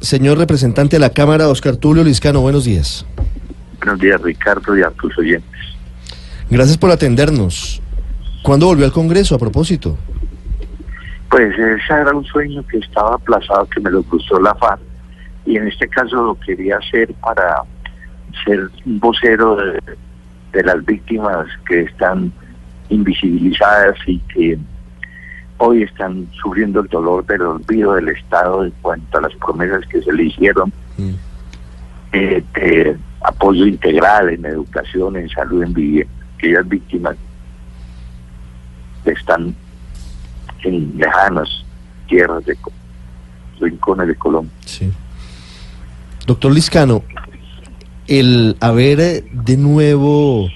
Señor representante de la Cámara, Oscar Tulio Liscano, buenos días. Buenos días, Ricardo, y a tus oyentes. Gracias por atendernos. ¿Cuándo volvió al Congreso a propósito? Pues ese era un sueño que estaba aplazado, que me lo gustó la FARC, y en este caso lo quería hacer para ser un vocero de, de las víctimas que están invisibilizadas y que hoy están sufriendo el dolor del olvido del Estado en cuanto a las promesas que se le hicieron Mm. eh, de apoyo integral en educación, en salud, en vivienda. Aquellas víctimas que están en lejanas tierras de Co- rincones de Colombia. Sí. Doctor Liscano, el haber eh, de nuevo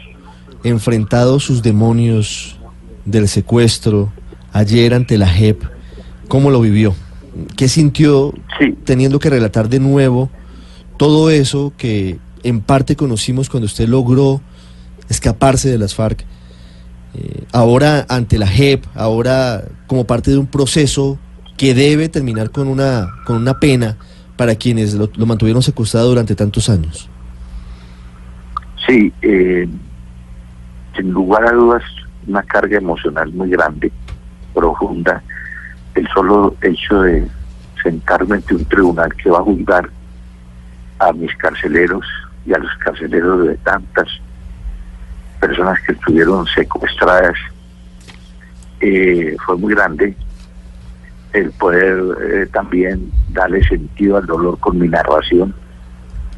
enfrentado sus demonios del secuestro ayer ante la JEP, ¿cómo lo vivió? ¿Qué sintió Sí, teniendo que relatar de nuevo todo eso que en parte conocimos cuando usted logró escaparse de las FARC? Eh, ahora ante la JEP, ahora como parte de un proceso que debe terminar con una, con una pena para quienes lo, lo mantuvieron secuestrado durante tantos años. sí, eh, sin lugar a dudas, una carga emocional muy grande, profunda, el solo hecho de sentarme ante un tribunal que va a juzgar a mis carceleros y a los carceleros de tantas personas que estuvieron secuestradas eh, fue muy grande el poder eh, también darle sentido al dolor con mi narración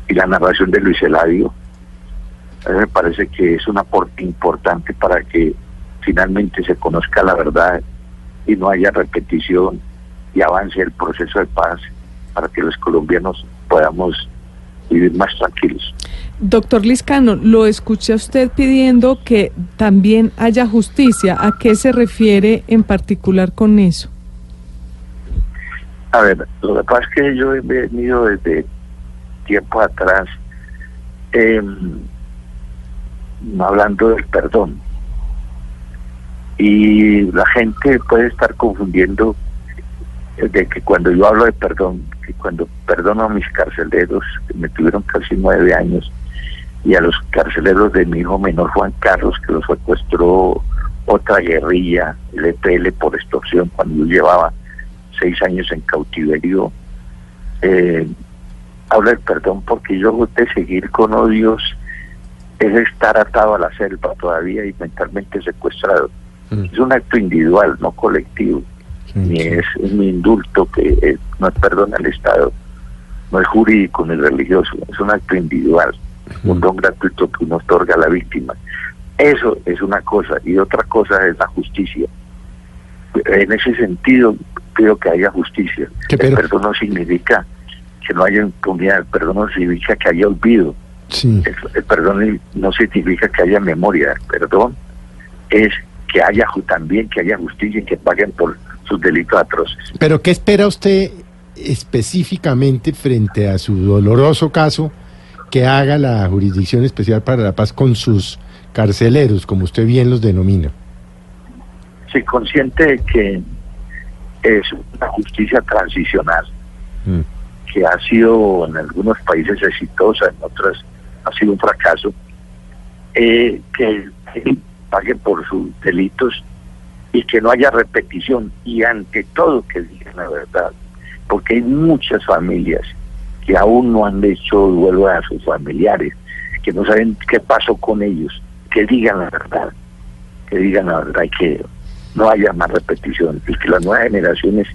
y la narración de Luis Eladio. Me parece que es un aporte importante para que finalmente se conozca la verdad y no haya repetición y avance el proceso de paz para que los colombianos podamos vivir más tranquilos. Doctor Liscano, lo escuché a usted pidiendo que también haya justicia. ¿A qué se refiere en particular con eso? A ver, lo que pasa es que yo he venido desde tiempo atrás em, hablando del perdón. Y la gente puede estar confundiendo de que cuando yo hablo de perdón, que cuando perdono a mis carceleros, que me tuvieron casi nueve años, y a los carceleros de mi hijo menor Juan Carlos, que los secuestró otra guerrilla, el EPL por extorsión, cuando yo llevaba seis años en cautiverio, eh, hablo del perdón porque yo de seguir con odios es estar atado a la selva todavía y mentalmente secuestrado. Mm. Es un acto individual, no colectivo, ni es un indulto que eh, no es perdón al Estado, no es jurídico ni religioso, es un acto individual, un don gratuito que uno otorga a la víctima. Eso es una cosa y otra cosa es la justicia. En ese sentido, creo que haya justicia. ¿Qué, El perdón no significa que no haya impunidad, el perdón no significa que haya olvido, Sí. el, el perdón no significa que haya memoria, el perdón es que haya también que haya justicia y que paguen por sus delitos atroces. Pero ¿qué espera usted específicamente frente a su doloroso caso que haga la Jurisdicción Especial para la Paz con sus carceleros, como usted bien los denomina? Sí, consciente de que es una justicia transicional Mm. que ha sido en algunos países exitosa, en otros ha sido un fracaso, eh, que pague por sus delitos y que no haya repetición. Y ante todo que digan la verdad, porque hay muchas familias que aún no han hecho duelo a sus familiares, que no saben qué pasó con ellos, que digan la verdad, que digan la verdad y que no haya más repetición. Y que las nuevas generaciones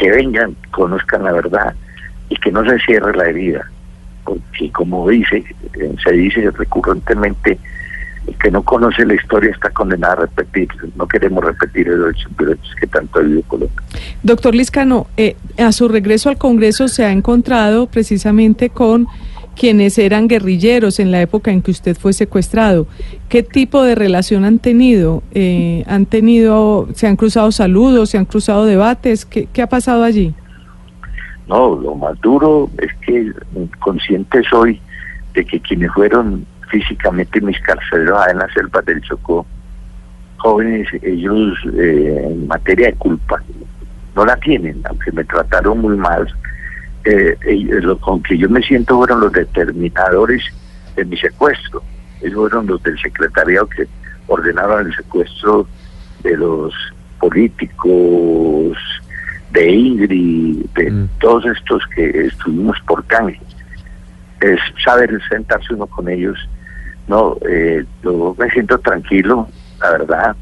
que vengan conozcan la verdad y que no se cierre la herida, porque como dice, se dice recurrentemente, el que no conoce la historia está condenado a repetir, no queremos repetir los hechos que tanto ha vivido Colombia. Doctor Liscano, eh, a su regreso al Congreso se ha encontrado precisamente con quienes eran guerrilleros en la época en que usted fue secuestrado. ¿Qué tipo de relación han tenido? Eh, ¿Han tenido, se han cruzado saludos, se han cruzado debates? ¿Qué, qué ha pasado allí? No, lo más duro es que consciente soy de que quienes fueron físicamente mis carceleros en las selvas del Chocó, jóvenes, ellos eh, en materia de culpa, no la tienen, aunque me trataron muy mal, eh, lo con que yo me siento fueron los determinadores de mi secuestro. Ellos fueron los del secretariado que ordenaron el secuestro de los políticos, de Ingrid, de Mm. todos estos que estuvimos por canje. Es saber sentarse uno con ellos. No, eh, yo me siento tranquilo, la verdad.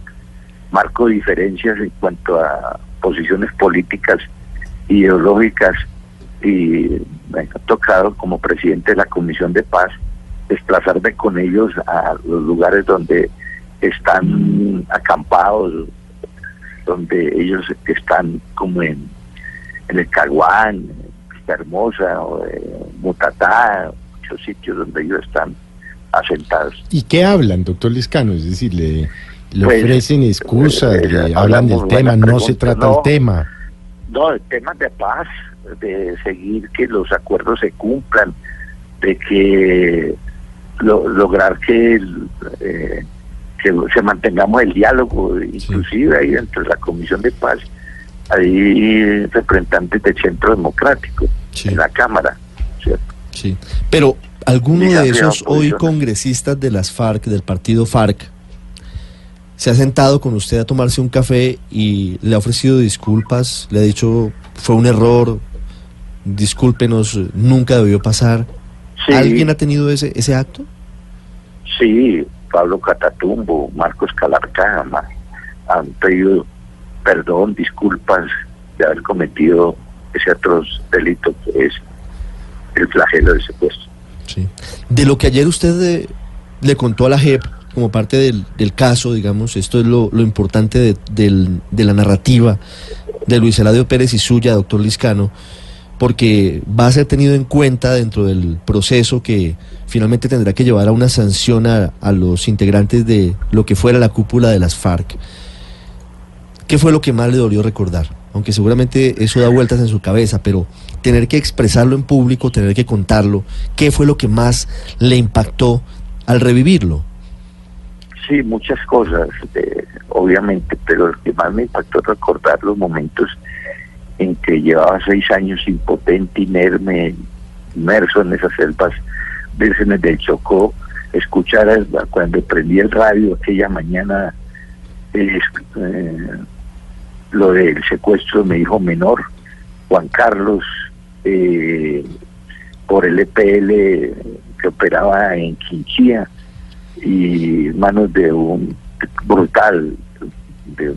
Marco diferencias en cuanto a posiciones políticas, ideológicas, y me ha tocado como presidente de la Comisión de Paz desplazarme con ellos a los lugares donde están acampados, donde ellos están como en, el Caguán, Hermosa, o, eh, Mutatá, muchos sitios donde ellos están asentados. ¿Y qué hablan, doctor Liscano? Es decir, le, le Pues, ofrecen excusas, eh, le eh, hablan del tema, no se trata no. el tema. No, el tema de paz, de seguir que los acuerdos se cumplan, de que lo- lograr que, el, eh, que se mantengamos el diálogo, inclusive ahí dentro de la Comisión de Paz, hay representantes del Centro Democrático Sí. en la Cámara, ¿cierto? Sí. Pero alguno de esos hoy congresistas de las FARC, del partido FARC, se ha sentado con usted a tomarse un café y le ha ofrecido disculpas, le ha dicho fue un error, discúlpenos, nunca debió pasar. Sí. ¿Alguien ha tenido ese, ese acto? Sí, Pablo Catatumbo, Marcos Calarcama han pedido perdón, disculpas de haber cometido ese atroz delito que es el flagelo del secuestro. Sí. De lo que ayer usted eh, le contó a la JEP como parte del, caso, digamos, esto es lo, importante de la narrativa de Luis Eladio Pérez y suya, doctor Liscano, porque va a ser tenido en cuenta dentro del proceso que finalmente tendrá que llevar a una sanción a, a los integrantes de lo que fuera la cúpula de las FARC. ¿Qué fue lo que más le dolió recordar? Aunque seguramente eso da vueltas en su cabeza, pero tener que expresarlo en público, tener que contarlo, ¿qué fue lo que más le impactó al revivirlo? Sí, muchas cosas, eh, obviamente, pero lo que más me impactó es recordar los momentos en que llevaba seis años impotente, inerme, inmerso en esas selvas vírgenes del Chocó, escuchar cuando prendí el radio aquella mañana eh, lo del secuestro de mi hijo menor, Juan Carlos, eh, por el EPL que operaba en Quinchía y manos de un brutal de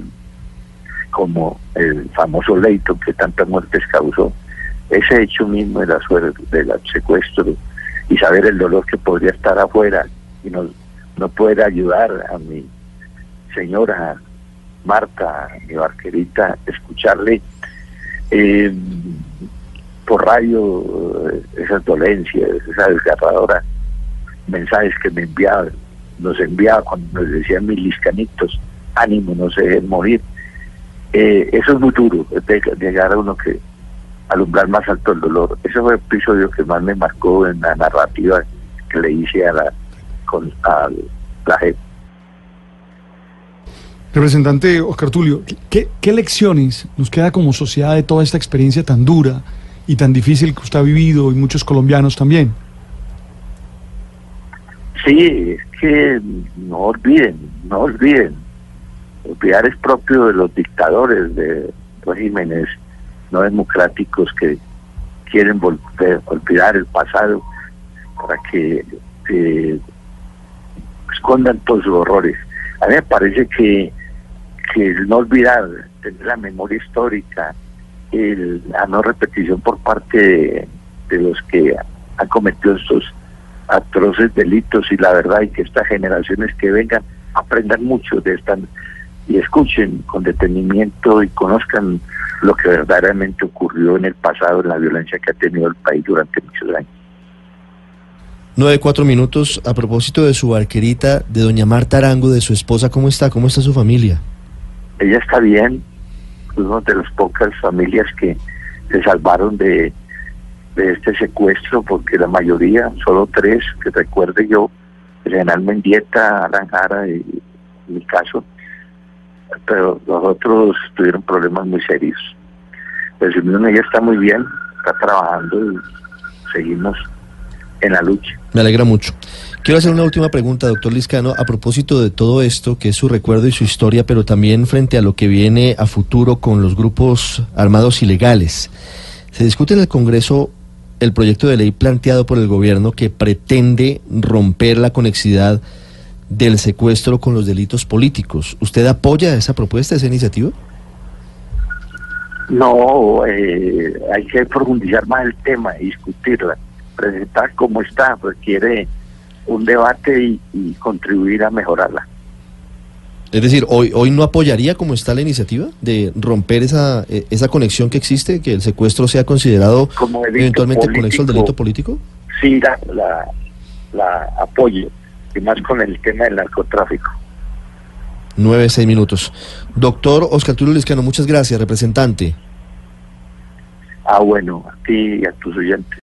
como el famoso Leito que tantas muertes causó. Ese hecho mismo de la suerte del secuestro y saber el dolor que podría estar afuera y no, no poder ayudar a mi señora Marta, mi barquerita, escucharle eh, por radio esas dolencias, esa desgarradora mensajes que me enviaba, nos enviaba cuando nos decían mis liscanitos, ánimo, no se dejen morir. Eh, eso es muy duro, de llegar a uno que alumbrar más alto el dolor. Ese fue el episodio que más me marcó en la narrativa que le hice a la, con, a la gente. Representante Oscar Tulio, ¿qué, ¿qué lecciones nos queda como sociedad de toda esta experiencia tan dura y tan difícil que usted ha vivido y muchos colombianos también? Sí, es que no olviden, no olviden. Olvidar es propio de los dictadores, de regímenes no democráticos que quieren volver, olvidar el pasado para que eh, escondan todos sus horrores. A mí me parece que, que no olvidar, tener la memoria histórica, el, la no repetición por parte de, los que han cometido estos atroces delitos y la verdad y que estas generaciones que vengan aprendan mucho de esta y escuchen con detenimiento y conozcan lo que verdaderamente ocurrió en el pasado en la violencia que ha tenido el país durante muchos años. Nueve, cuatro minutos. A propósito de su barquerita, de doña Marta Arango, de su esposa, ¿cómo está? ¿Cómo está su familia? Ella está bien, una de las pocas familias que se salvaron de, de este secuestro, porque la mayoría, solo tres, que recuerde yo, general Mendieta, Alan Jara y mi caso, pero los otros tuvieron problemas muy serios. Resumiendo, ella está muy bien, está trabajando y seguimos en la lucha. Me alegra mucho. Quiero hacer una última pregunta, doctor Liscano, a propósito de todo esto, que es su recuerdo y su historia, pero también frente a lo que viene a futuro con los grupos armados ilegales. Se discute en el Congreso el proyecto de ley planteado por el gobierno que pretende romper la conexidad del secuestro con los delitos políticos. ¿Usted apoya esa propuesta, esa iniciativa? No, eh, hay que profundizar más el tema discutirla. Presentar cómo está requiere un debate y, y contribuir a mejorarla. Es decir, hoy, hoy no apoyaría como está la iniciativa de romper esa, eh, esa conexión que existe, que el secuestro sea considerado Como eventualmente conexo al político. delito político. Sí, la, la, la apoyo, y más con el tema del narcotráfico. Nueve, seis minutos. Doctor Oscar Tulio Liscano, muchas gracias, representante. Ah, bueno, a ti y a tus oyentes.